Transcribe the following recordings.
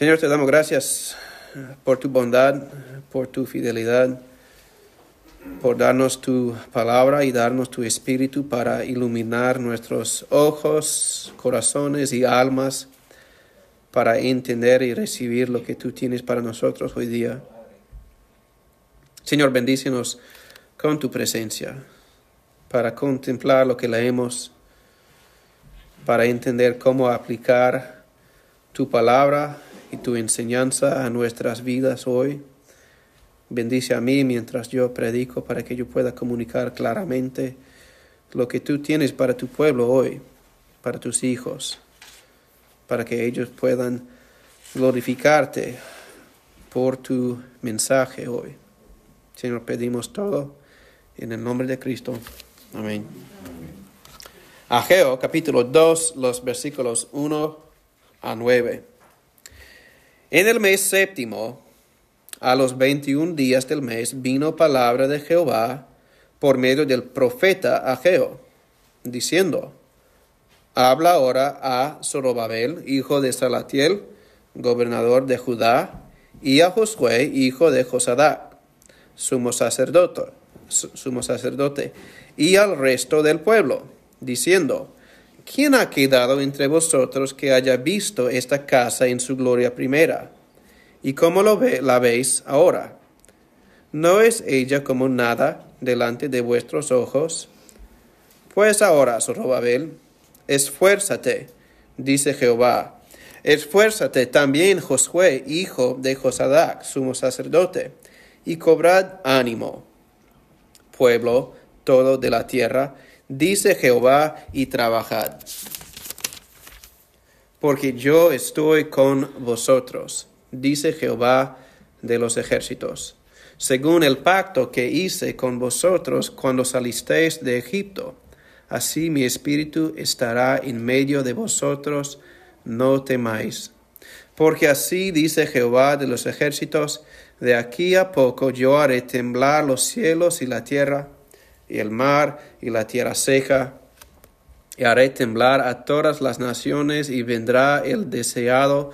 Señor, te damos gracias por tu bondad, por tu fidelidad, por darnos tu palabra y darnos tu espíritu para iluminar nuestros ojos, corazones y almas para entender y recibir lo que tú tienes para nosotros hoy día. Señor, bendícenos con tu presencia para contemplar lo que leemos, para entender cómo aplicar tu palabra y tu enseñanza a nuestras vidas hoy. Bendice a mí mientras yo predico para que yo pueda comunicar claramente lo que tú tienes para tu pueblo hoy, para tus hijos, para que ellos puedan glorificarte por tu mensaje hoy. Señor, pedimos todo en el nombre de Cristo. Amén. Ageo capítulo 2, los versículos 1 a 9. En el mes séptimo, a los veintiún días del mes, vino palabra de Jehová por medio del profeta Ageo, diciendo, Habla ahora a Zorobabel, hijo de Salatiel, gobernador de Judá, y a Josué, hijo de Josadac, sumo sacerdote, sumo sacerdote, y al resto del pueblo, diciendo, ¿quién ha quedado entre vosotros que haya visto esta casa en su gloria primera? ¿Y cómo lo ve, la veis ahora? ¿No es ella como nada delante de vuestros ojos? Pues ahora, Zorobabel, esfuérzate, dice Jehová. Esfuérzate también, Josué, hijo de Josadac, sumo sacerdote, y cobrad ánimo, pueblo todo de la tierra, dice Jehová, y trabajad. Porque yo estoy con vosotros, dice Jehová de los ejércitos, según el pacto que hice con vosotros cuando salisteis de Egipto. Así mi espíritu estará en medio de vosotros, no temáis. Porque así dice Jehová de los ejércitos, de aquí a poco yo haré temblar los cielos y la tierra, y el mar y la tierra seca, y haré temblar a todas las naciones, y vendrá el deseado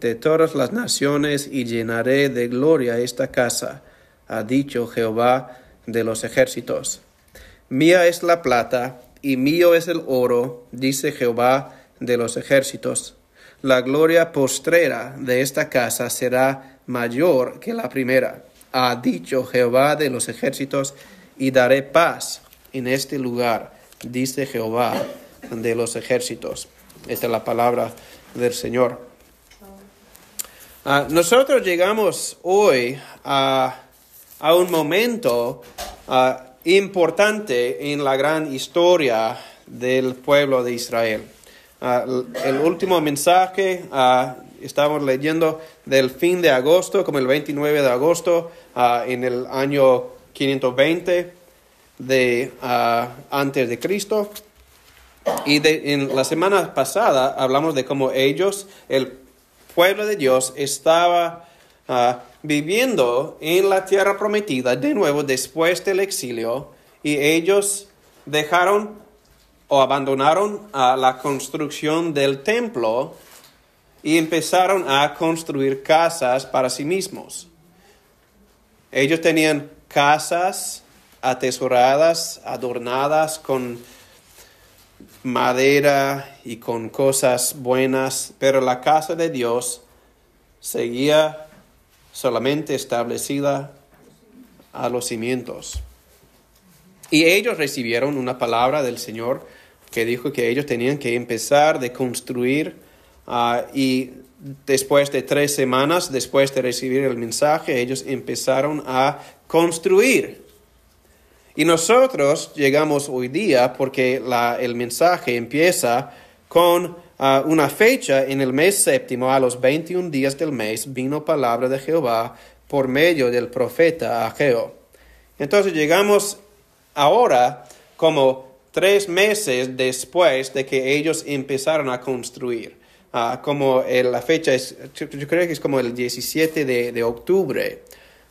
de todas las naciones, y llenaré de gloria esta casa, ha dicho Jehová de los ejércitos. Mía es la plata, y mío es el oro, dice Jehová de los ejércitos. La gloria postrera de esta casa será mayor que la primera, ha dicho Jehová de los ejércitos, y daré paz en este lugar, dice Jehová de los ejércitos. Esta es la palabra del Señor. Ah, nosotros llegamos hoy a, a un momento ah, importante en la gran historia del pueblo de Israel. Ah, el último mensaje estamos leyendo del fin de agosto, como el 29 de agosto, en el año 520 de antes de Cristo. Y en la semana pasada hablamos de cómo ellos, el pueblo de Dios, estaba ah, viviendo en la tierra prometida de nuevo después del exilio y ellos dejaron o abandonaron a la construcción del templo y empezaron a construir casas para sí mismos. Ellos tenían casas atesoradas, adornadas con madera y con cosas buenas, pero la casa de Dios seguía solamente establecida a los cimientos. Y ellos recibieron una palabra del Señor que dijo que ellos tenían que empezar de construir ah, y después de tres semanas, después de recibir el mensaje, ellos empezaron a construir y nosotros llegamos hoy día porque el mensaje empieza con ah, una fecha en el mes séptimo, a los 21 días del mes, vino palabra de Jehová por medio del profeta Ageo. Entonces llegamos ahora como tres meses después de que ellos empezaron a construir. Ah, como la fecha es, yo, creo que es como el 17 de, octubre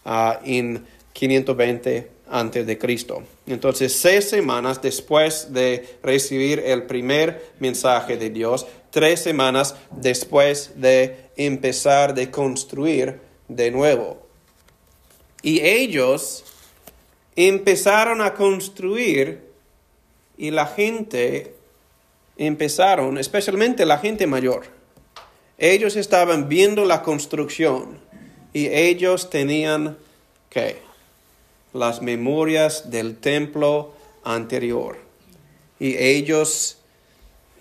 uh, en 520 antes de Cristo. Entonces, seis semanas después de recibir el primer mensaje de Dios, tres semanas después de empezar de construir de nuevo. Y ellos empezaron a construir y la gente empezaron, especialmente la gente mayor. Ellos estaban viendo la construcción y ellos tenían que las memorias del templo anterior. Y ellos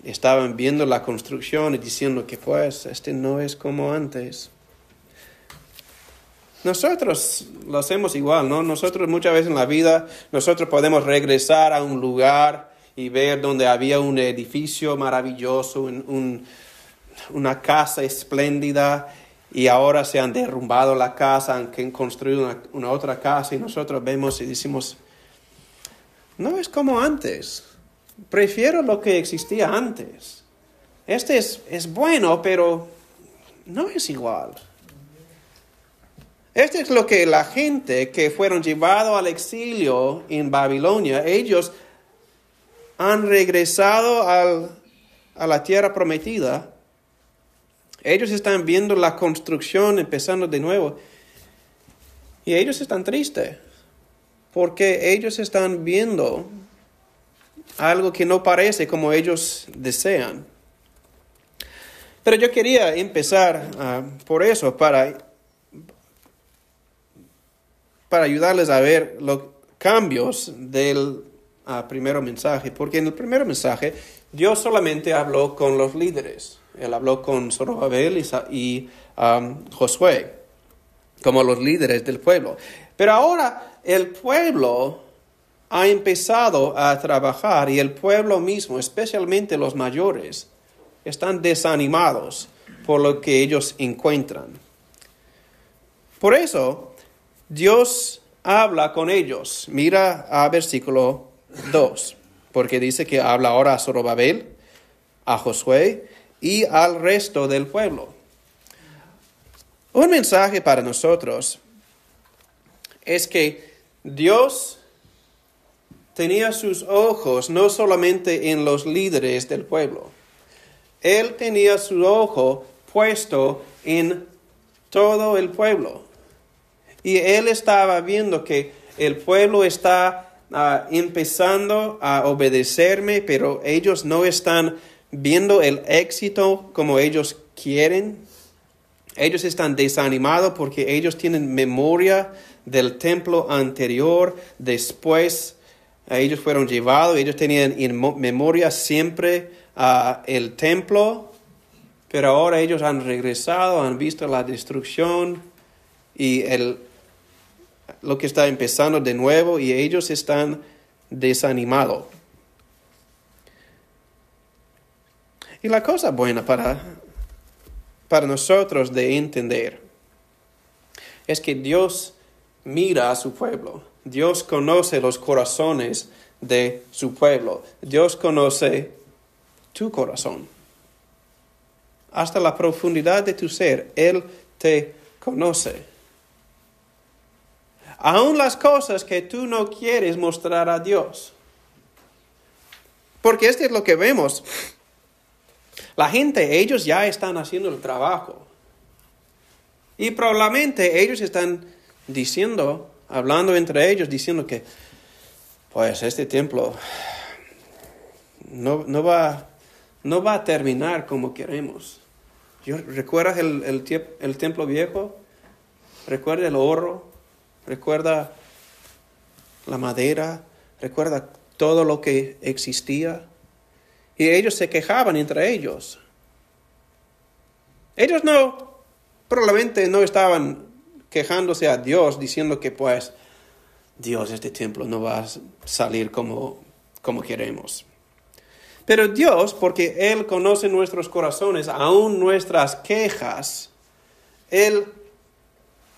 estaban viendo la construcción y diciendo que pues este no es como antes. Nosotros lo hacemos igual, ¿no? Nosotros muchas veces en la vida, nosotros podemos regresar a un lugar y ver donde había un edificio maravilloso, una casa espléndida y ahora se han derrumbado la casa, han construido una, otra casa y nosotros vemos y decimos, no es como antes, prefiero lo que existía antes. Este es, es bueno, pero no es igual. Este es lo que la gente que fueron llevados al exilio en Babilonia, ellos han regresado a la tierra prometida ellos están viendo la construcción empezando de nuevo. Y ellos están tristes porque ellos están viendo algo que no parece como ellos desean. Pero yo quería empezar ah, por eso, para, para ayudarles a ver los cambios del uh, primer mensaje, porque en el primer mensaje Dios solamente habló con los líderes. Él habló con Zorobabel y, Josué como los líderes del pueblo. Pero ahora el pueblo ha empezado a trabajar y el pueblo mismo, especialmente los mayores, están desanimados por lo que ellos encuentran. Por eso, Dios habla con ellos. Mira a versículo 2, porque dice que habla ahora a Zorobabel, a Josué y al resto del pueblo. Un mensaje para nosotros es que Dios tenía sus ojos no solamente en los líderes del pueblo, Él tenía su ojo puesto en todo el pueblo. Y Él estaba viendo que el pueblo está ah, empezando a obedecerme, pero ellos no están viendo el éxito como ellos quieren. Ellos están desanimados porque ellos tienen memoria del templo anterior. Después ellos fueron llevados, ellos tenían en memoria siempre uh, el templo, pero ahora ellos han regresado, han visto la destrucción y el, lo que está empezando de nuevo y ellos están desanimados. Y la cosa buena para, para nosotros de entender es que Dios mira a su pueblo. Dios conoce los corazones de su pueblo. Dios conoce tu corazón. Hasta la profundidad de tu ser, Él te conoce. Aún las cosas que tú no quieres mostrar a Dios. Porque esto es lo que vemos la gente, ellos ya están haciendo el trabajo. Y probablemente ellos están diciendo, hablando entre ellos, diciendo que, pues este templo no, no, va, no va a terminar como queremos. ¿Recuerdas el, el, el templo viejo? ¿Recuerda el oro? ¿Recuerda la madera? ¿Recuerda todo lo que existía? Y ellos se quejaban entre ellos. Ellos no, probablemente no estaban quejándose a Dios diciendo que pues Dios, este templo no va a salir como, como queremos. Pero Dios, porque Él conoce nuestros corazones, aún nuestras quejas, Él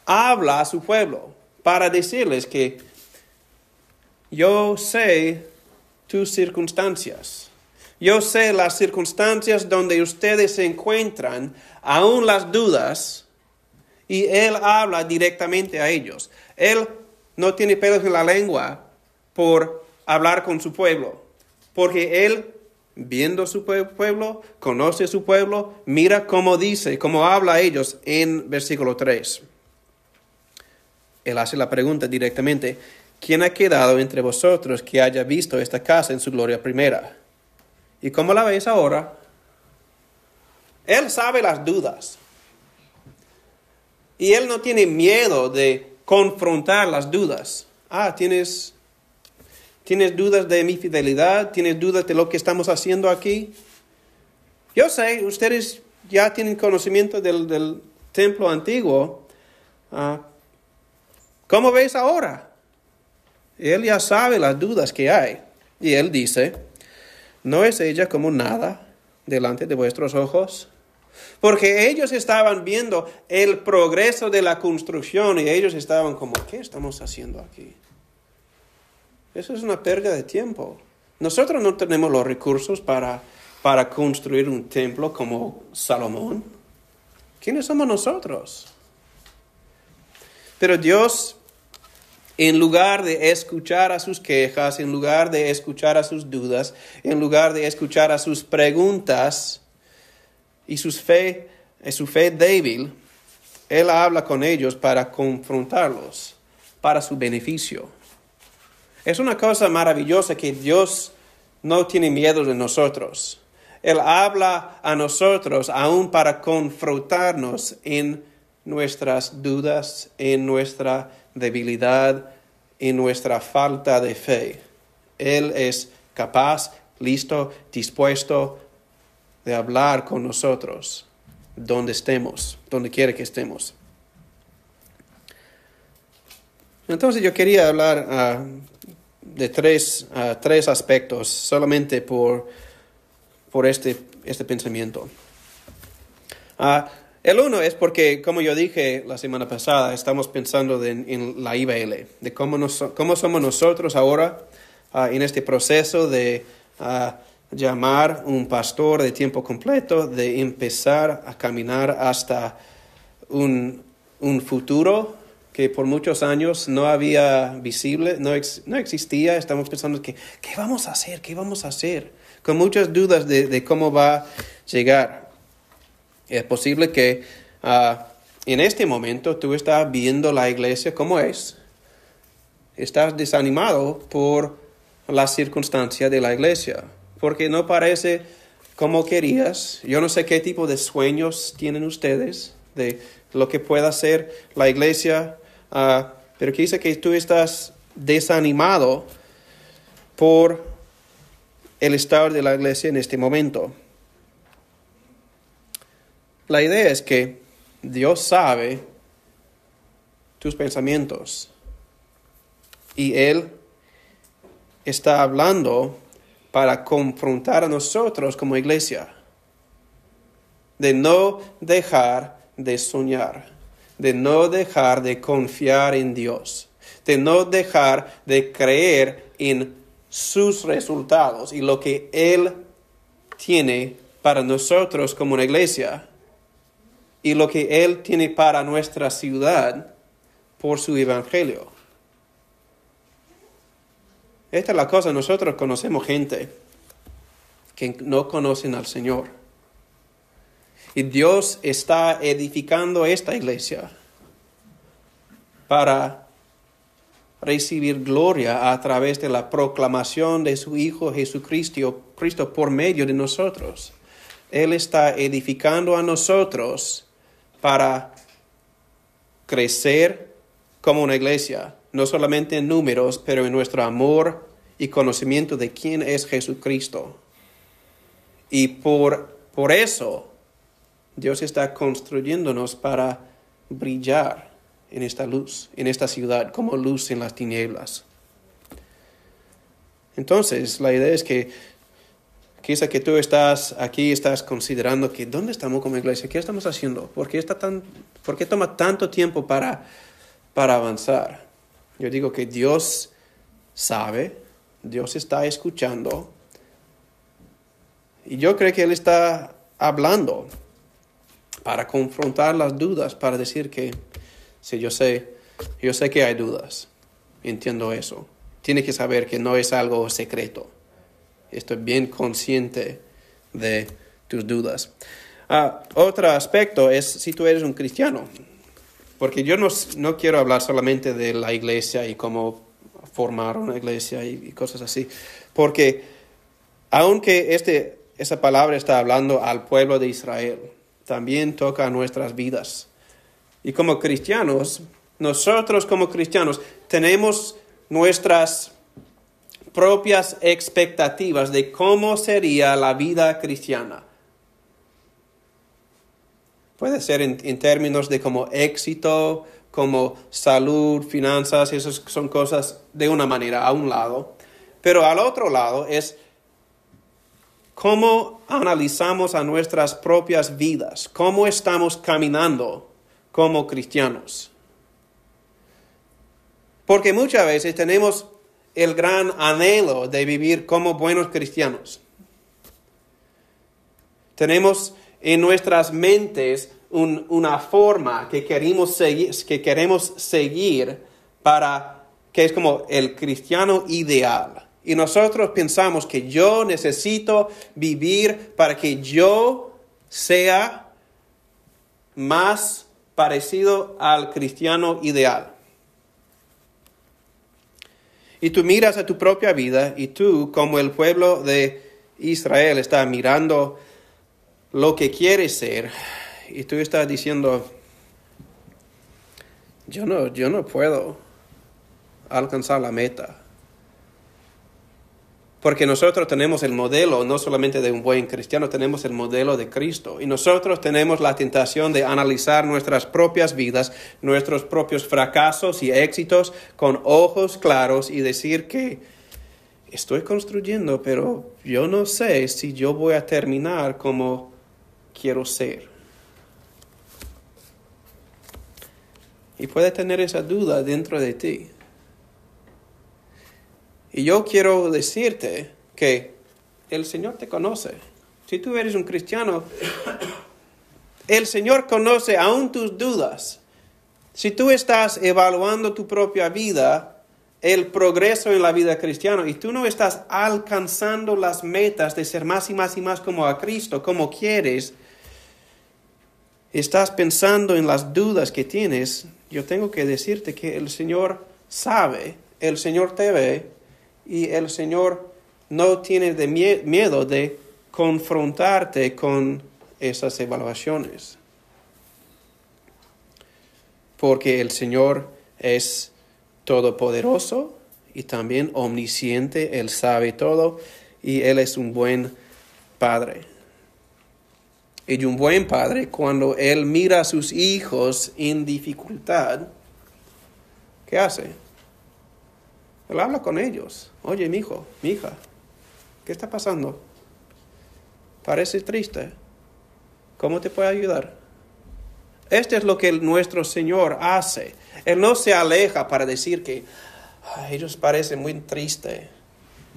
habla a su pueblo para decirles que yo sé tus circunstancias. Yo sé las circunstancias donde ustedes se encuentran, aún las dudas, y Él habla directamente a ellos. Él no tiene pelos en la lengua por hablar con su pueblo, porque Él viendo su pueblo, conoce su pueblo, mira cómo dice, cómo habla a ellos en versículo 3. Él hace la pregunta directamente, ¿quién ha quedado entre vosotros que haya visto esta casa en su gloria primera? ¿Y cómo la veis ahora? Él sabe las dudas. Y él no tiene miedo de confrontar las dudas. Ah, tienes, tienes dudas de mi fidelidad, tienes dudas de lo que estamos haciendo aquí. Yo sé, ustedes ya tienen conocimiento del, templo antiguo. Ah, ¿Cómo veis ahora? Él ya sabe las dudas que hay. Y él dice, ¿no es ella como nada delante de vuestros ojos? Porque ellos estaban viendo el progreso de la construcción y ellos estaban como, ¿qué estamos haciendo aquí? Eso es una pérdida de tiempo. Nosotros no tenemos los recursos para, para construir un templo como Salomón. ¿Quiénes somos nosotros? Pero Dios en lugar de escuchar a sus quejas, en lugar de escuchar a sus dudas, en lugar de escuchar a sus preguntas y sus fe, eh, su fe débil, Él habla con ellos para confrontarlos, para su beneficio. Es una cosa maravillosa que Dios no tiene miedo de nosotros. Él habla a nosotros aún para confrontarnos en nuestras dudas, en nuestra debilidad, en nuestra falta de fe. Él es capaz, listo, dispuesto de hablar con nosotros donde estemos, donde quiera que estemos. Entonces yo quería hablar ah, de tres, ah, tres, aspectos solamente por, por este, este pensamiento. Ah, el uno es porque, como yo dije la semana pasada, estamos pensando en la IBL, de cómo, cómo somos nosotros ahora ah, en este proceso de uh, llamar un pastor de tiempo completo, de empezar a caminar hasta un, un futuro que por muchos años no había visible, no, no existía. Estamos pensando que, ¿qué vamos a hacer? ¿Qué vamos a hacer? Con muchas dudas de, de cómo va a llegar. Es posible que ah, en este momento tú estás viendo la iglesia como es. Estás desanimado por la circunstancia de la iglesia, porque no parece como querías. Yo no sé qué tipo de sueños tienen ustedes de lo que pueda ser la iglesia, uh, pero quizá que tú estás desanimado por el estado de la iglesia en este momento. La idea es que Dios sabe tus pensamientos y Él está hablando para confrontar a nosotros como iglesia, de no dejar de soñar, de no dejar de confiar en Dios, de no dejar de creer en sus resultados y lo que Él tiene para nosotros como una iglesia y lo que Él tiene para nuestra ciudad por su evangelio. Esta es la cosa, nosotros conocemos gente que no conocen al Señor. Y Dios está edificando esta iglesia para recibir gloria a través de la proclamación de su Hijo Jesucristo Cristo por medio de nosotros. Él está edificando a nosotros para crecer como una iglesia, no solamente en números, pero en nuestro amor y conocimiento de quién es Jesucristo. Y por, por eso Dios está construyéndonos para brillar en esta luz, en esta ciudad, como luz en las tinieblas. Entonces, la idea es que Quizá que tú estás aquí, estás considerando que ¿dónde estamos como iglesia? ¿Qué estamos haciendo? ¿Por qué, está tan, por qué toma tanto tiempo para, para avanzar? Yo digo que Dios sabe, Dios está escuchando y yo creo que Él está hablando para confrontar las dudas, para decir que, sí, yo sé, yo sé que hay dudas, entiendo eso. Tiene que saber que no es algo secreto Estoy bien consciente de tus dudas. Ah, otro aspecto es si tú eres un cristiano, porque yo no, no, quiero hablar solamente de la iglesia y cómo formar una iglesia y, cosas así, porque aunque este, esa palabra está hablando al pueblo de Israel, también toca a nuestras vidas. Y como cristianos, nosotros como cristianos tenemos nuestras propias expectativas de cómo sería la vida cristiana. Puede ser en, términos de como éxito, como salud, finanzas, esas son cosas de una manera a un lado. Pero al otro lado es cómo analizamos a nuestras propias vidas, cómo estamos caminando como cristianos. Porque muchas veces tenemos el gran anhelo de vivir como buenos cristianos. Tenemos en nuestras mentes una forma que queremos, seguir, que queremos seguir para que es como el cristiano ideal. Y nosotros pensamos que yo necesito vivir para que yo sea más parecido al cristiano ideal. Y tú miras a tu propia vida y tú, como el pueblo de Israel, está mirando lo que quieres ser y tú estás diciendo, yo no, yo no puedo alcanzar la meta. Porque nosotros tenemos el modelo no solamente de un buen cristiano, tenemos el modelo de Cristo. Y nosotros tenemos la tentación de analizar nuestras propias vidas, nuestros propios fracasos y éxitos con ojos claros y decir que estoy construyendo, pero yo no sé si yo voy a terminar como quiero ser. Y puedes tener esa duda dentro de ti. Y yo quiero decirte que el Señor te conoce. Si tú eres un cristiano, el Señor conoce aún tus dudas. Si tú estás evaluando tu propia vida, el progreso en la vida cristiana y tú no estás alcanzando las metas de ser más y más y más como a Cristo, como quieres, estás pensando en las dudas que tienes, yo tengo que decirte que el Señor sabe, el Señor te ve y el Señor no tiene de miedo de confrontarte con esas evaluaciones. Porque el Señor es todopoderoso y también omnisciente, Él sabe todo y Él es un buen Padre. Y un buen padre, cuando Él mira a sus hijos en dificultad, ¿qué hace? Él habla con ellos. Oye, mi hijo, mi hija, ¿qué está pasando? Parece triste. ¿Cómo te puedo ayudar? Este es lo que nuestro Señor hace. Él no se aleja para decir que ellos parecen muy tristes,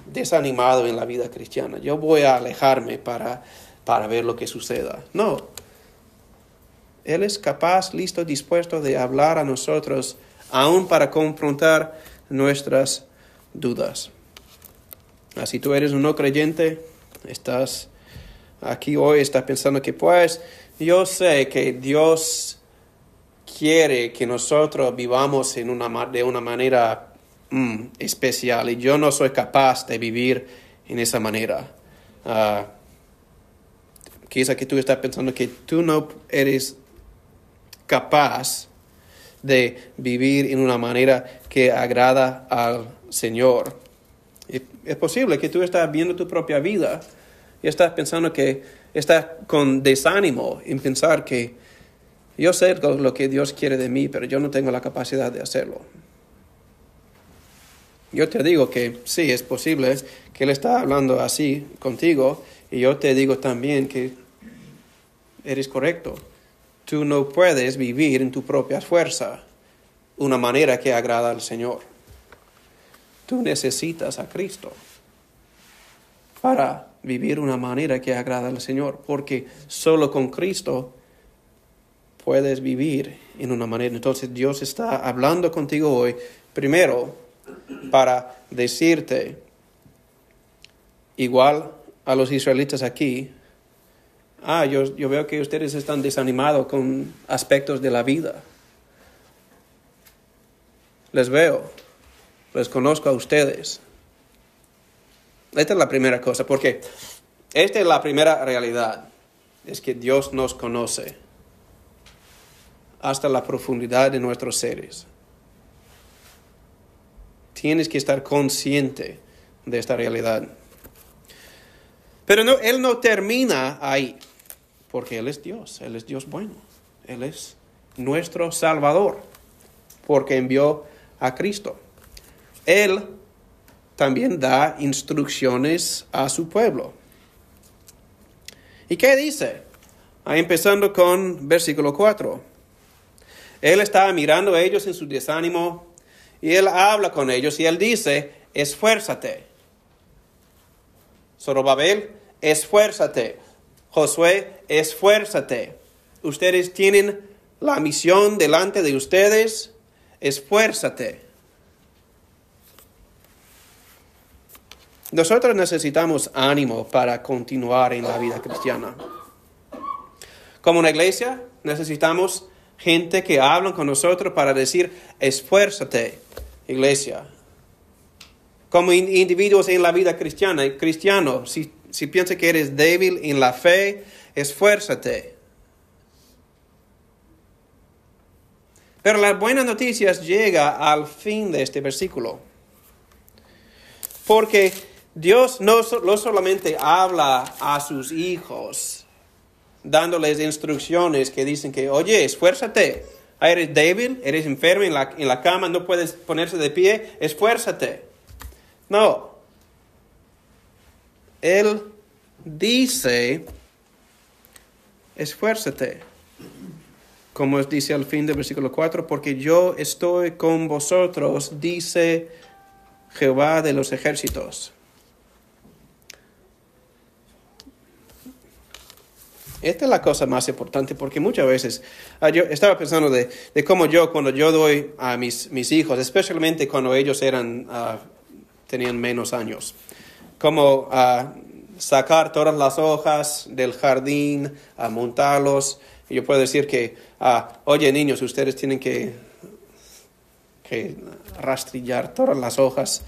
desanimados en la vida cristiana. Yo voy a alejarme para, para ver lo que suceda. No. Él es capaz, listo, dispuesto de hablar a nosotros, aún para confrontar nuestras dudas. Así tú eres un no creyente, estás aquí hoy, estás pensando que pues yo sé que Dios quiere que nosotros vivamos en una, de una manera mm, especial y yo no soy capaz de vivir en esa manera. Uh, quizá que tú estás pensando que tú no eres capaz de vivir en una manera que agrada al Señor. Es posible que tú estás viendo tu propia vida y estás pensando que estás con desánimo en pensar que yo sé lo que Dios quiere de mí, pero yo no tengo la capacidad de hacerlo. Yo te digo que sí, es posible que Él está hablando así contigo y yo te digo también que eres correcto. Tú no puedes vivir en tu propia fuerza una manera que agrada al Señor. Tú necesitas a Cristo para vivir una manera que agrada al Señor, porque solo con Cristo puedes vivir en una manera. Entonces Dios está hablando contigo hoy, primero, para decirte igual a los israelitas aquí, ah, yo, yo veo que ustedes están desanimados con aspectos de la vida. Les veo, les conozco a ustedes. Esta es la primera cosa, porque esta es la primera realidad, es que Dios nos conoce hasta la profundidad de nuestros seres. Tienes que estar consciente de esta realidad. Pero no, Él no termina ahí, porque Él es Dios, Él es Dios bueno, Él es nuestro Salvador, porque envió a Cristo. Él también da instrucciones a su pueblo. ¿Y qué dice? Empezando con versículo 4. Él está mirando a ellos en su desánimo y él habla con ellos y él dice, esfuérzate. Zorobabel, esfuérzate. Josué, esfuérzate. Ustedes tienen la misión delante de ustedes, esfuérzate. Nosotros necesitamos ánimo para continuar en la vida cristiana. Como una iglesia, necesitamos gente que habla con nosotros para decir, esfuérzate, iglesia. Como individuos en la vida cristiana, cristiano, si, si piensas que eres débil en la fe, esfuérzate. Pero las buenas noticias llega al fin de este versículo. Porque Dios no, solamente habla a sus hijos, dándoles instrucciones que dicen que, oye, esfuérzate, eres débil, eres enfermo en la, en la cama, no puedes ponerse de pie, esfuérzate. No. Él dice, esfuérzate. Como dice al fin del versículo 4, porque yo estoy con vosotros, dice Jehová de los ejércitos. Esta es la cosa más importante porque muchas veces ah, yo estaba pensando de, de, cómo yo, cuando yo doy a mis, mis hijos, especialmente cuando ellos eran, uh, tenían menos años, como uh, sacar todas las hojas del jardín, a montarlos. Yo puedo decir que, oye niños, ustedes tienen que, rastrillar todas las hojas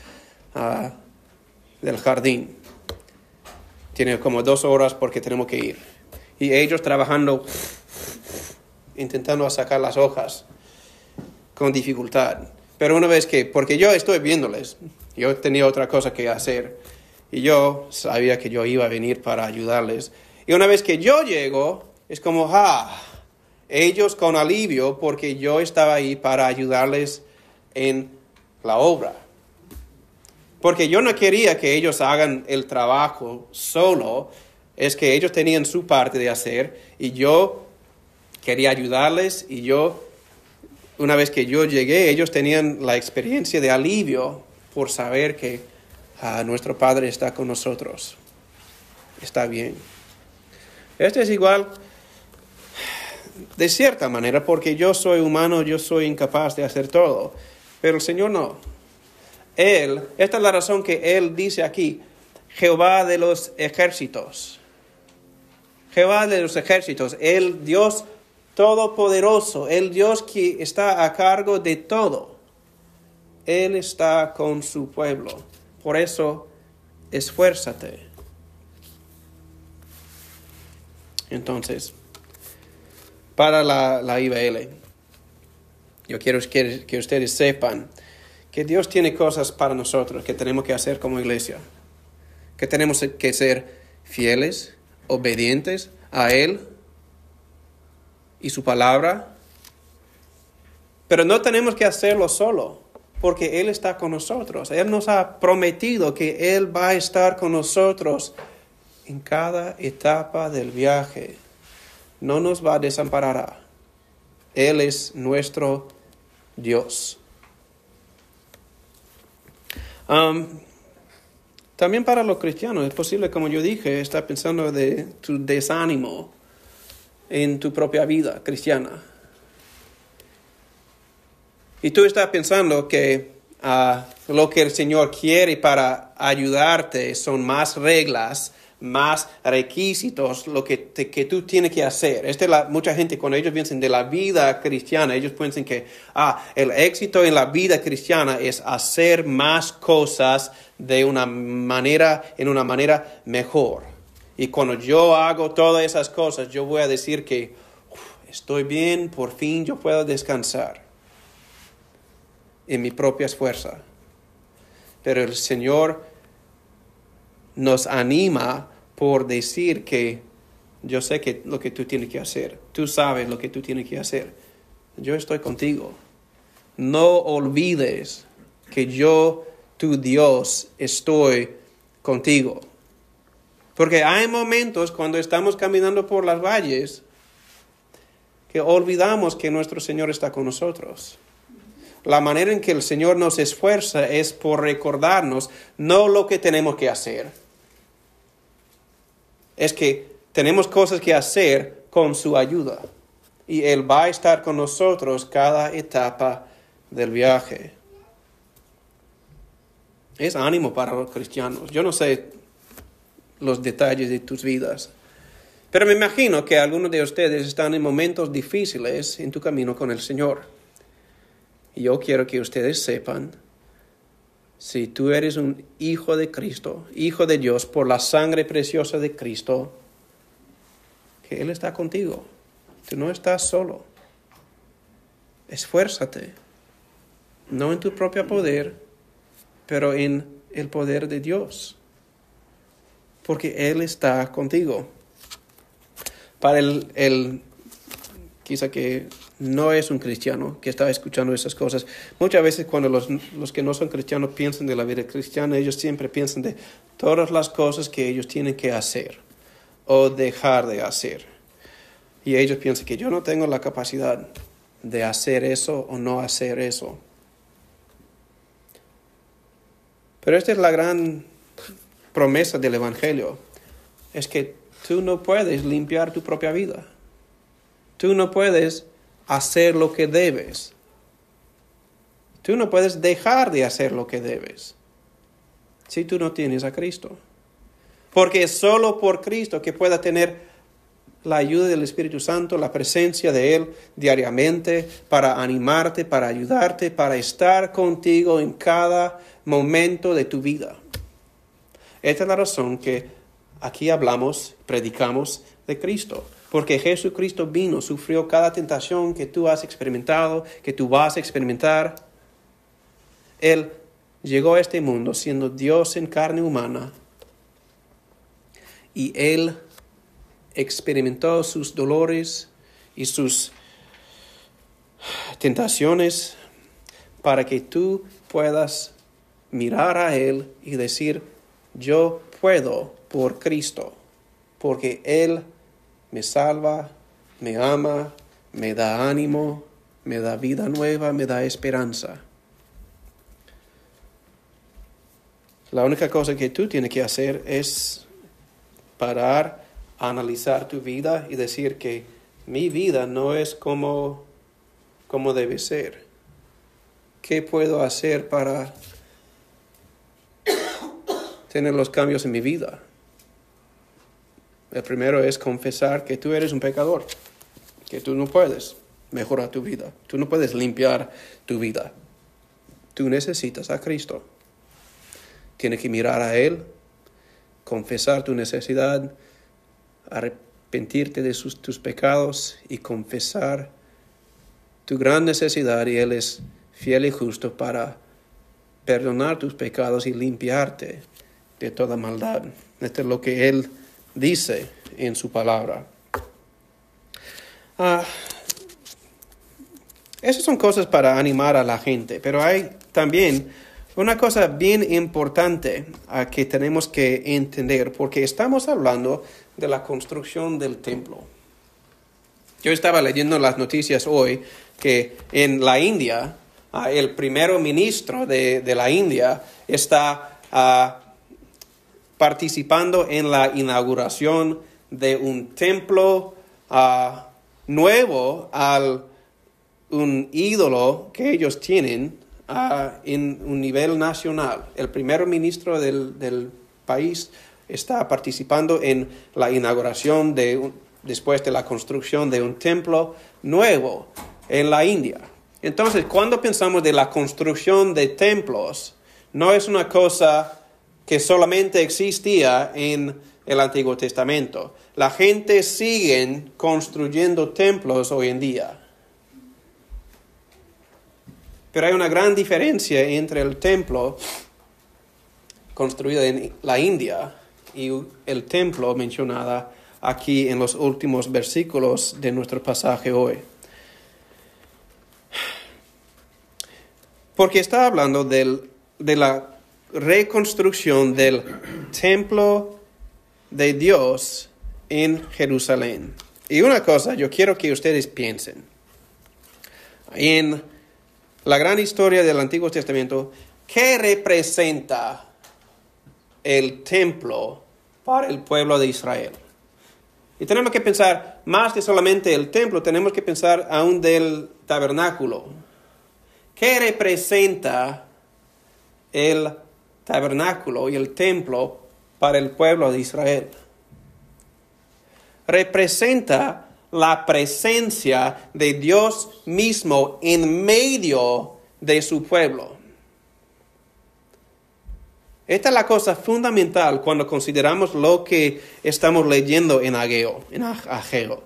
del jardín. Tiene como dos horas porque tenemos que ir y ellos trabajando, intentando sacar las hojas con dificultad. Pero una vez que, porque yo estoy viéndoles, yo tenía otra cosa que hacer y yo sabía que yo iba a venir para ayudarles. Y una vez que yo llego, es como, ah, ellos con alivio porque yo estaba ahí para ayudarles en la obra. Porque yo no quería que ellos hagan el trabajo solo, es que ellos tenían su parte de hacer y yo quería ayudarles y yo, una vez que yo llegué, ellos tenían la experiencia de alivio por saber que ah, nuestro Padre está con nosotros. Está bien. Este es igual de cierta manera porque yo soy humano, yo soy incapaz de hacer todo, pero el Señor no. Él, esta es la razón que Él dice aquí, Jehová de los ejércitos. Jehová de los ejércitos, el Dios todopoderoso, el Dios que está a cargo de todo. Él está con su pueblo. Por eso, esfuérzate. Entonces, para la, la IBL, yo quiero que, que ustedes sepan que Dios tiene cosas para nosotros que tenemos que hacer como iglesia, que tenemos que ser fieles, obedientes a Él y su palabra. Pero no tenemos que hacerlo solo, porque Él está con nosotros. Él nos ha prometido que Él va a estar con nosotros en cada etapa del viaje. No nos va a desamparar. Él es nuestro Dios. También para los cristianos es posible, como yo dije, estar pensando de tu desánimo en tu propia vida cristiana. Y tú estás pensando que ah, lo que el Señor quiere para ayudarte son más reglas, más requisitos, lo que, que tú tienes que hacer. Este la, mucha gente cuando ellos piensan de la vida cristiana, ellos piensan que ah, el éxito en la vida cristiana es hacer más cosas de una manera, en una manera mejor. Y cuando yo hago todas esas cosas, yo voy a decir que estoy bien, por fin yo puedo descansar en mi propia fuerza. Pero el Señor nos anima por decir que yo sé que lo que tú tienes que hacer, tú sabes lo que tú tienes que hacer. Yo estoy contigo. No olvides que yo, tu Dios, estoy contigo. Porque hay momentos cuando estamos caminando por las valles que olvidamos que nuestro Señor está con nosotros. La manera en que el Señor nos esfuerza es por recordarnos no lo que tenemos que hacer, es que tenemos cosas que hacer con su ayuda y Él va a estar con nosotros cada etapa del viaje. Es ánimo para los cristianos. Yo no sé los detalles de tus vidas, pero me imagino que algunos de ustedes están en momentos difíciles en tu camino con el Señor. Yo quiero que ustedes sepan, si tú eres un hijo de Cristo, hijo de Dios por la sangre preciosa de Cristo, que Él está contigo. Tú no estás solo. Esfuérzate, no en tu propio poder, pero en el poder de Dios, porque Él está contigo. Para el, el quizá que no es un cristiano que está escuchando esas cosas. Muchas veces cuando los, los, que no son cristianos piensan de la vida cristiana, ellos siempre piensan de todas las cosas que ellos tienen que hacer o dejar de hacer. Y ellos piensan que yo no tengo la capacidad de hacer eso o no hacer eso. Pero esta es la gran promesa del Evangelio, es que tú no puedes limpiar tu propia vida. Tú no puedes hacer lo que debes. Tú no puedes dejar de hacer lo que debes si tú no tienes a Cristo. Porque es solo por Cristo que pueda tener la ayuda del Espíritu Santo, la presencia de Él diariamente para animarte, para ayudarte, para estar contigo en cada momento de tu vida. Esta es la razón que aquí hablamos, predicamos de Cristo. Porque Jesucristo vino, sufrió cada tentación que tú has experimentado, que tú vas a experimentar. Él llegó a este mundo siendo Dios en carne humana y Él experimentó sus dolores y sus tentaciones para que tú puedas mirar a Él y decir, yo puedo por Cristo, porque Él me salva, me ama, me da ánimo, me da vida nueva, me da esperanza. La única cosa que tú tienes que hacer es parar, analizar tu vida y decir que mi vida no es como, como debe ser. ¿Qué puedo hacer para tener los cambios en mi vida? El primero es confesar que tú eres un pecador, que tú no puedes mejorar tu vida, tú no puedes limpiar tu vida. Tú necesitas a Cristo. Tienes que mirar a Él, confesar tu necesidad, arrepentirte de tus pecados y confesar tu gran necesidad y Él es fiel y justo para perdonar tus pecados y limpiarte de toda maldad. Esto es lo que Él dice en su palabra. Ah, esas son cosas para animar a la gente, pero hay también una cosa bien importante a que tenemos que entender, porque estamos hablando de la construcción del templo. Yo estaba leyendo las noticias hoy que en la India, ah, el primer ministro de, la India está uh, participando en la inauguración de un templo ah, nuevo al un ídolo que ellos tienen ah, en un nivel nacional. El primer ministro del, del país está participando en la inauguración de, después de la construcción de un templo nuevo en la India. Entonces, cuando pensamos de la construcción de templos, no es una cosa que solamente existía en el Antiguo Testamento. La gente sigue construyendo templos hoy en día. Pero hay una gran diferencia entre el templo construido en la India y el templo mencionado aquí en los últimos versículos de nuestro pasaje hoy. Porque está hablando del, de la reconstrucción del templo de Dios en Jerusalén. Y una cosa, yo quiero que ustedes piensen. En la gran historia del Antiguo Testamento, ¿qué representa el templo para el pueblo de Israel? Y tenemos que pensar más que solamente el templo, tenemos que pensar aún del tabernáculo. ¿Qué representa el tabernáculo y el templo para el pueblo de Israel? Representa la presencia de Dios mismo en medio de su pueblo. Esta es la cosa fundamental cuando consideramos lo que estamos leyendo en Ageo, en Ageo.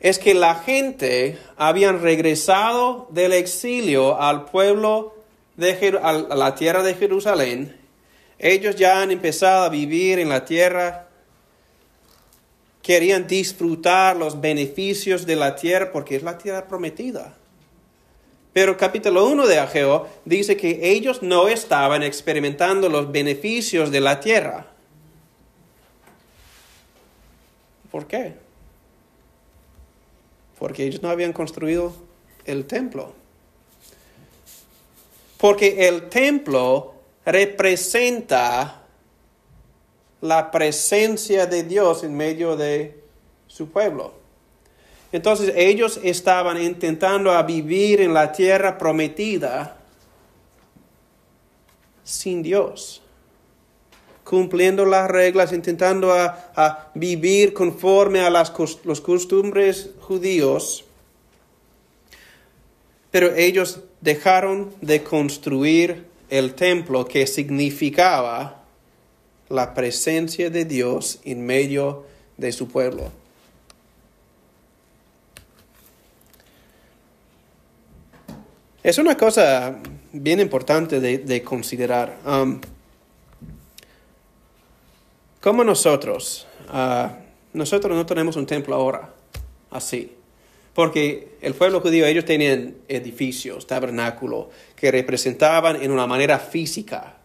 Es que la gente habían regresado del exilio al pueblo de a la tierra de Jerusalén. Ellos ya han empezado a vivir en la tierra. Querían disfrutar los beneficios de la tierra porque es la tierra prometida. Pero capítulo 1 de Ageo dice que ellos no estaban experimentando los beneficios de la tierra. ¿Por qué? Porque ellos no habían construido el templo. Porque el templo representa la presencia de Dios en medio de su pueblo. Entonces ellos estaban intentando vivir en la tierra prometida sin Dios, cumpliendo las reglas, intentando a, vivir conforme a las los costumbres judíos. Pero ellos dejaron de construir el templo que significaba la presencia de Dios en medio de su pueblo. Es una cosa bien importante de, considerar. Um, como nosotros, uh, nosotros no tenemos un templo ahora, así. Porque el pueblo judío, ellos tenían edificios, tabernáculos, que representaban en una manera física,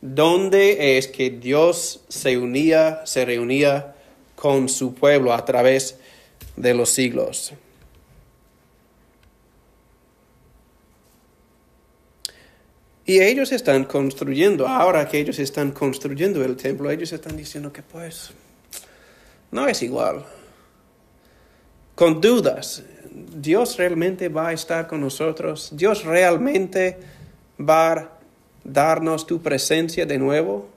donde es que Dios se unía, se reunía con su pueblo a través de los siglos. Y ellos están construyendo, ahora que ellos están construyendo el templo, ellos están diciendo que pues no es igual. Con dudas, Dios realmente va a estar con nosotros, Dios realmente va a darnos tu presencia de nuevo.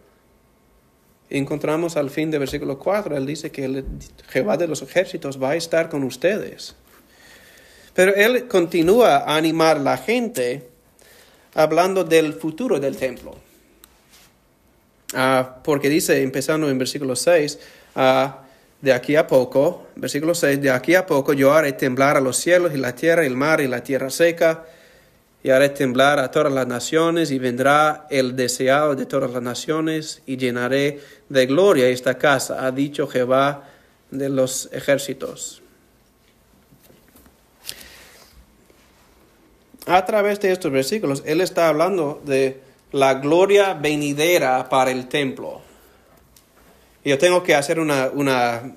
Encontramos al fin del versículo 4, él dice que el Jehová de los ejércitos va a estar con ustedes. Pero él continúa a animar a la gente hablando del futuro del templo. Ah, porque dice, empezando en versículo 6, ah, de aquí a poco, versículo 6, de aquí a poco yo haré temblar a los cielos y la tierra, el mar y la tierra seca, y haré temblar a todas las naciones, y vendrá el deseado de todas las naciones, y llenaré de gloria esta casa, ha dicho Jehová de los ejércitos. a través de estos versículos, Él está hablando de la gloria venidera para el templo. Y yo tengo que hacer una, una,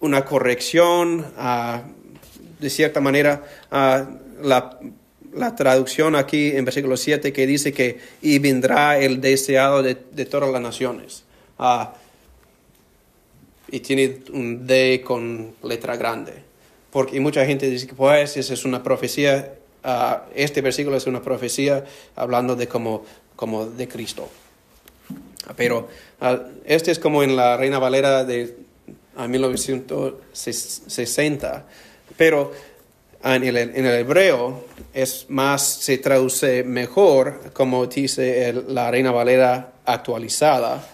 una corrección, ah, de cierta manera, a la, traducción aquí en versículo 7 que dice que y vendrá el deseado de, todas las naciones. Ah, y tiene un D con letra grande. porque mucha gente dice que pues esa es una profecía, ah, este versículo es una profecía hablando de como, como de Cristo. Pero ah, este es como en la Reina Valera de 1960. Pero en el, en el, hebreo es más, se traduce mejor, como dice la Reina Valera actualizada,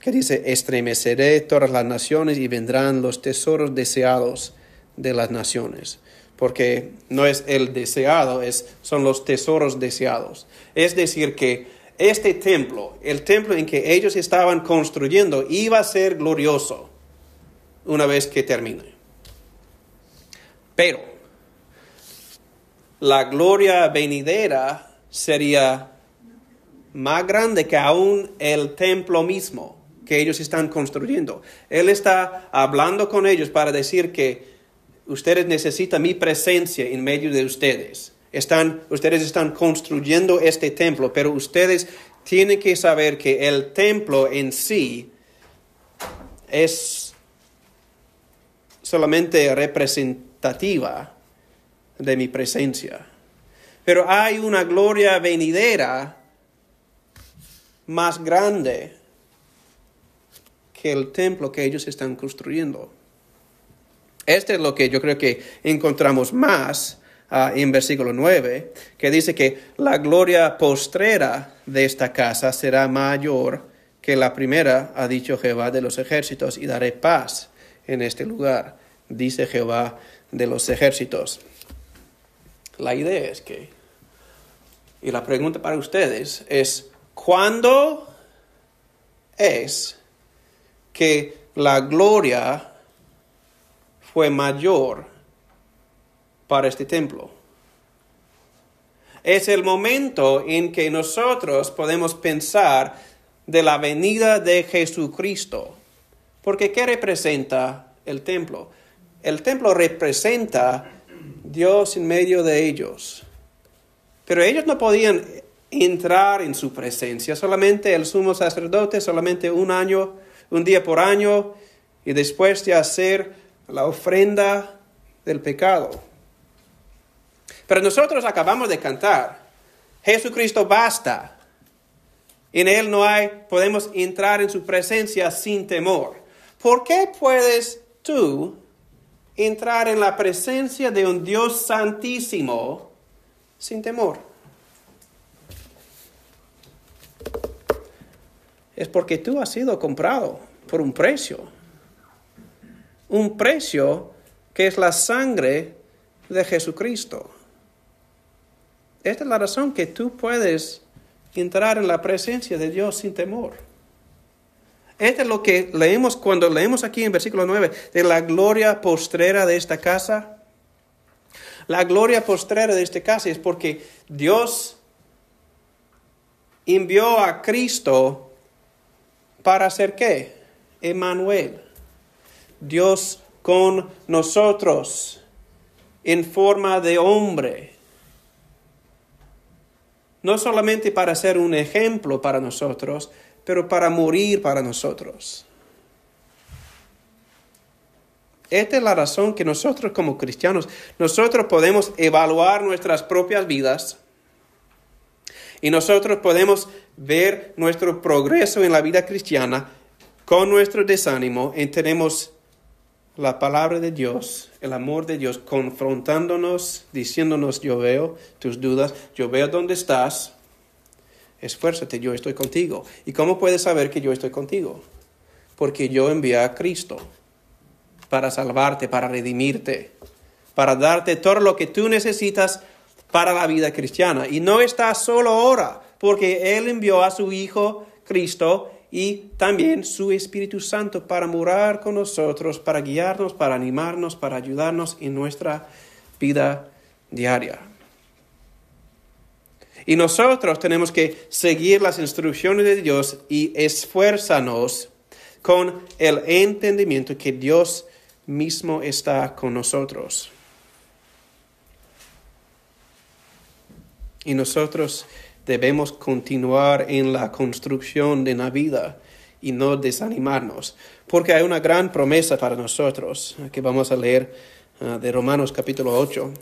que dice, estremeceré todas las naciones y vendrán los tesoros deseados de las naciones. Porque no es el deseado, es, son los tesoros deseados. Es decir, que este templo, el templo en que ellos estaban construyendo, iba a ser glorioso una vez que termine. Pero la gloria venidera sería más grande que aún el templo mismo que ellos están construyendo. Él está hablando con ellos para decir que ustedes necesitan mi presencia en medio de ustedes. Están, ustedes están construyendo este templo, pero ustedes tienen que saber que el templo en sí es solamente representativa de mi presencia. Pero hay una gloria venidera más grande que el templo que ellos están construyendo. Este es lo que yo creo que encontramos más ah, en versículo 9, que dice que la gloria postrera de esta casa será mayor que la primera, ha dicho Jehová de los ejércitos, y daré paz en este lugar, dice Jehová de los ejércitos. La idea es que, y la pregunta para ustedes es, ¿cuándo es que la gloria fue mayor para este templo? Es el momento en que nosotros podemos pensar de la venida de Jesucristo. Porque ¿qué representa el templo? El templo representa Dios en medio de ellos. Pero ellos no podían entrar en su presencia, solamente el sumo sacerdote, solamente un año, un día por año, y después de hacer la ofrenda del pecado. Pero nosotros acabamos de cantar, Jesucristo basta. En Él no hay, podemos entrar en su presencia sin temor. ¿Por qué puedes tú entrar en la presencia de un Dios santísimo sin temor? Es porque tú has sido comprado por un precio. Un precio que es la sangre de Jesucristo. Esta es la razón que tú puedes entrar en la presencia de Dios sin temor. Esto es lo que leemos cuando leemos aquí en versículo 9 de la gloria postrera de esta casa. La gloria postrera de esta casa es porque Dios envió a Cristo para hacer qué? Emmanuel. Dios con nosotros en forma de hombre. No solamente para ser un ejemplo para nosotros, pero para morir para nosotros. Esta es la razón que nosotros como cristianos, nosotros podemos evaluar nuestras propias vidas y nosotros podemos ver nuestro progreso en la vida cristiana con nuestro desánimo y tenemos la palabra de Dios, el amor de Dios confrontándonos, diciéndonos yo veo tus dudas, yo veo dónde estás, esfuérzate, yo estoy contigo. ¿Y cómo puedes saber que yo estoy contigo? Porque yo envié a Cristo para salvarte, para redimirte, para darte todo lo que tú necesitas para la vida cristiana. Y no está solo ahora, porque Él envió a su Hijo Cristo y también su Espíritu Santo para morar con nosotros, para guiarnos, para animarnos, para ayudarnos en nuestra vida diaria. Y nosotros tenemos que seguir las instrucciones de Dios y esfuérzarnos con el entendimiento que Dios mismo está con nosotros. Y nosotros debemos continuar en la construcción de la vida y no desanimarnos, porque hay una gran promesa para nosotros que vamos a leer ah, de Romanos capítulo 8.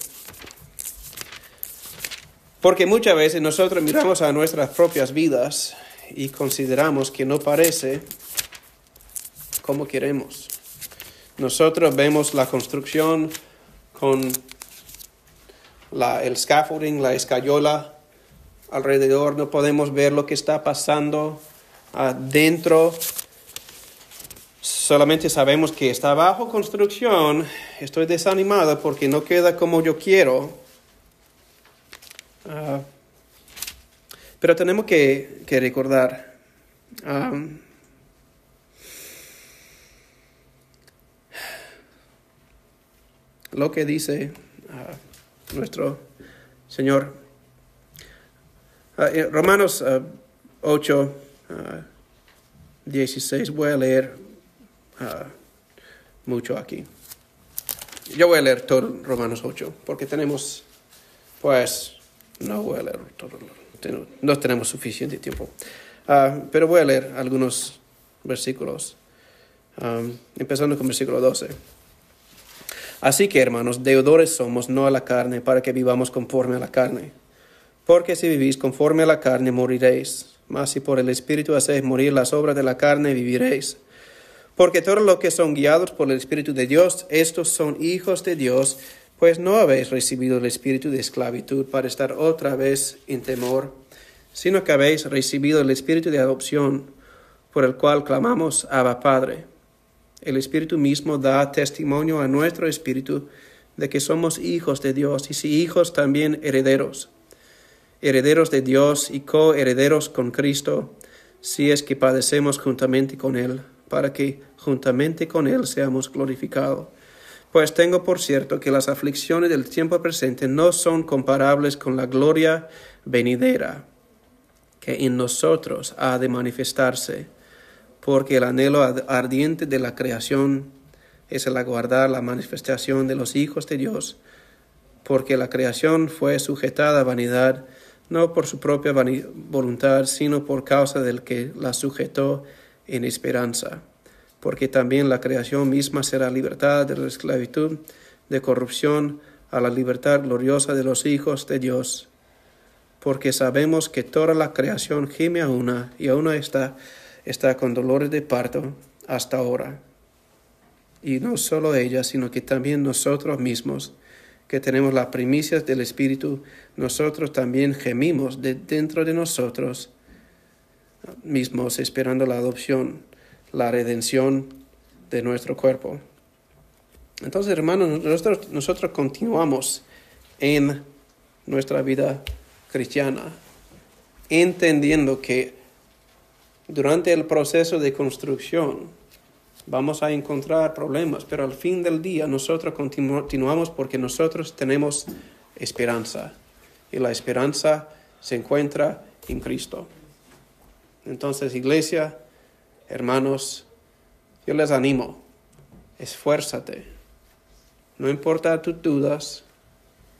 Porque muchas veces nosotros miramos a nuestras propias vidas y consideramos que no parece como queremos. Nosotros vemos la construcción con la, el scaffolding, la escayola alrededor, no podemos ver lo que está pasando adentro. Solamente sabemos que está bajo construcción. Estoy desanimado porque no queda como yo quiero. Ah, pero tenemos que, recordar. Ah, lo que dice ah, nuestro Señor. Eh, Romanos 8, 16, voy a leer mucho aquí. Yo voy a leer todo Romanos 8, porque tenemos, pues, no voy a leer todo, no tenemos suficiente tiempo. Ah, pero voy a leer algunos versículos, empezando con versículo 12. Así que, hermanos, deudores somos no a la carne, para que vivamos conforme a la carne. Porque si vivís conforme a la carne, moriréis. Mas si por el Espíritu hacéis morir las obras de la carne, viviréis. Porque todos los que son guiados por el Espíritu de Dios, estos son hijos de Dios, pues no habéis recibido el espíritu de esclavitud para estar otra vez en temor, sino que habéis recibido el espíritu de adopción, por el cual clamamos Abba Padre. El Espíritu mismo da testimonio a nuestro espíritu de que somos hijos de Dios y si hijos también herederos, herederos de Dios y coherederos con Cristo, si es que padecemos juntamente con Él, para que juntamente con Él seamos glorificados. Pues tengo por cierto que las aflicciones del tiempo presente no son comparables con la gloria venidera que en nosotros ha de manifestarse, porque el anhelo ardiente de la creación es el aguardar la manifestación de los hijos de Dios, porque la creación fue sujetada a vanidad, no por su propia voluntad, sino por causa del que la sujetó en esperanza porque también la creación misma será libertada de la esclavitud, de corrupción, a la libertad gloriosa de los hijos de Dios. Porque sabemos que toda la creación gime a una y aún está, está con dolores de parto hasta ahora. Y no solo ella, sino que también nosotros mismos, que tenemos las primicias del Espíritu, nosotros también gemimos de dentro de nosotros mismos esperando la adopción la redención de nuestro cuerpo. Entonces, hermanos, nosotros, nosotros continuamos en nuestra vida cristiana, entendiendo que durante el proceso de construcción vamos a encontrar problemas, pero al fin del día nosotros continuamos porque nosotros tenemos esperanza y la esperanza se encuentra en Cristo. Entonces, iglesia, Hermanos, yo les animo, esfuérzate. No importa tus dudas,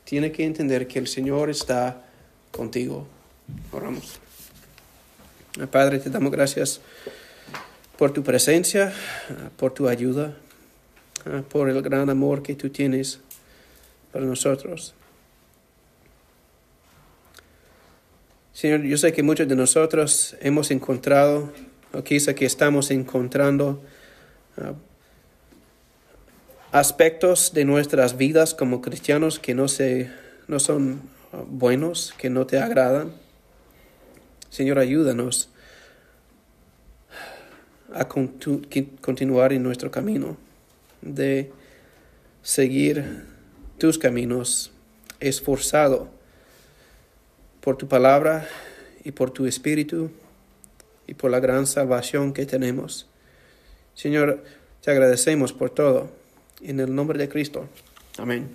tiene que entender que el Señor está contigo. Oramos. Padre, te damos gracias por tu presencia, por tu ayuda, por el gran amor que tú tienes para nosotros. Señor, yo sé que muchos de nosotros hemos encontrado o quizá que estamos encontrando ah, aspectos de nuestras vidas como cristianos que no, se, no son ah, buenos, que no te agradan. Señor, ayúdanos a continuar en nuestro camino, de seguir tus caminos, esforzado por tu palabra y por tu espíritu y por la gran salvación que tenemos. Señor, te agradecemos por todo. En el nombre de Cristo. Amén.